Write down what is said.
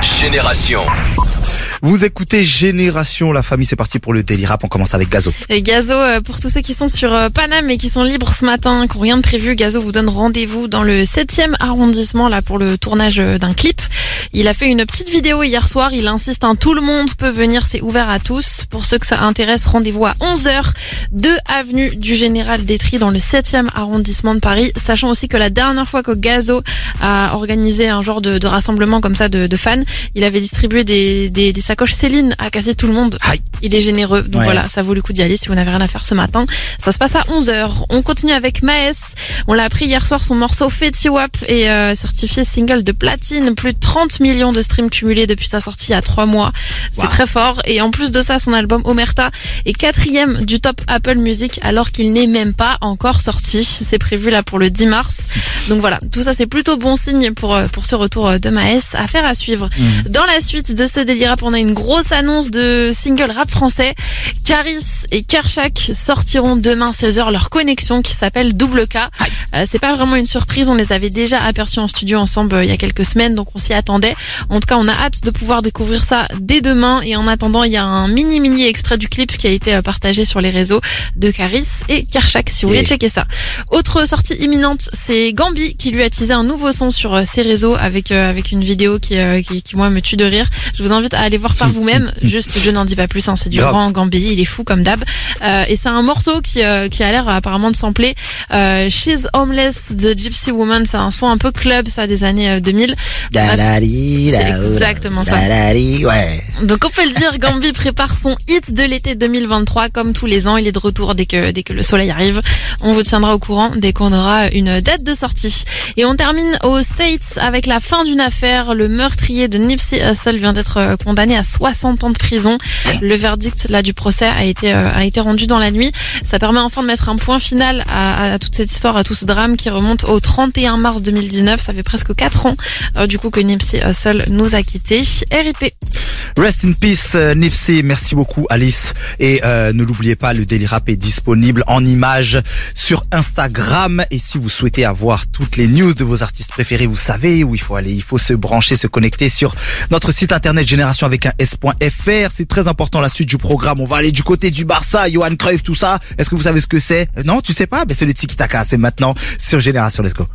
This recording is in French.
Génération. Vous écoutez Génération, la famille, c'est parti pour le délire rap. On commence avec Gazo. Et Gazo, euh, pour tous ceux qui sont sur euh, Paname et qui sont libres ce matin, qui n'ont rien de prévu, Gazo vous donne rendez-vous dans le 7e arrondissement là pour le tournage euh, d'un clip. Il a fait une petite vidéo hier soir, il insiste, hein, tout le monde peut venir, c'est ouvert à tous. Pour ceux que ça intéresse, rendez-vous à 11h, 2 avenue du Général Détry dans le 7e arrondissement de Paris. Sachant aussi que la dernière fois que Gazo a organisé un genre de, de rassemblement comme ça de, de, fans, il avait distribué des, des, des sacoches Céline à quasi tout le monde. Aïe. Il est généreux, donc Ouais. voilà, ça vaut le coup d'y aller si vous n'avez rien à faire ce matin. Ça se passe à 11h. On continue avec Maes. On l'a appris hier soir, son morceau Fetty Wap est euh, certifié single de platine. Plus de 30 millions de streams cumulés depuis sa sortie il y a 3 mois. C'est Wow. très fort. Et en plus de ça, son album Omerta est quatrième du top Apple Music alors qu'il n'est même pas encore sorti. C'est prévu là pour le 10 mars. Donc voilà, tout ça c'est plutôt bon signe pour, euh, pour ce retour euh, de Maes. Affaire à suivre. Dans la suite de ce délire rap, on a une grosse annonce de single rap français. Caris et Kershak sortiront demain 16h leur connexion qui s'appelle Double K. Euh, c'est pas vraiment une surprise, on les avait déjà aperçus en studio ensemble euh, il y a quelques semaines, donc on s'y attendait. En tout cas, on a hâte de pouvoir découvrir ça dès demain. Et en attendant, il y a un mini mini extrait du clip qui a été euh, partagé sur les réseaux de Caris et Kershak, si vous voulez checker ça. Autre sortie imminente, c'est Gambi qui lui a teasé un nouveau son sur euh, ses réseaux avec euh, avec une vidéo qui, euh, qui qui moi me tue de rire. Je vous invite à aller voir par vous-même. Juste, je n'en dis pas plus. Hein, c'est du Grave. grand Gambi, il est fou comme d'hab. Euh, et c'est un morceau qui euh, qui a l'air apparemment de sampler euh, She's Homeless de Gypsy Woman. C'est un son un peu club ça des années euh, 2000. Bref, Dadadi, c'est da- exactement ça. ouais. Donc on peut le dire, Gambi prépare son hit de l'été 2023 comme tous les ans. Il est de retour dès que dès que le soleil arrive. On vous tiendra au courant dès qu'on aura une date de sortie. Et on termine aux States avec la fin d'une affaire. Le meurtrier de Nipsey Hussle vient d'être euh, condamné à 60 ans de prison. Le verdict là du procès a été euh, a été rendu dans la nuit. Ça permet enfin de mettre un point final à, à toute cette histoire, à tout ce drame qui remonte au 31 mars 2019. Ça fait presque 4 ans euh, du coup que Nipsey Hussle nous a quittés. RIP. Rest in peace, euh, Nipsey. Merci beaucoup, Alice. Et euh, ne l'oubliez pas, le Daily Rap est disponible en images sur Instagram. Et si vous souhaitez avoir toutes les news de vos artistes préférés, vous savez où il faut aller. Il faut se brancher, se connecter sur notre site internet génération avec un s.fr. C'est très important la suite du programme. On va aller du côté du Barça, Johan Cruyff, tout ça. Est-ce que vous savez ce que c'est? Non, tu sais pas? Ben c'est le tiki taka. C'est maintenant sur Génération. Let's go.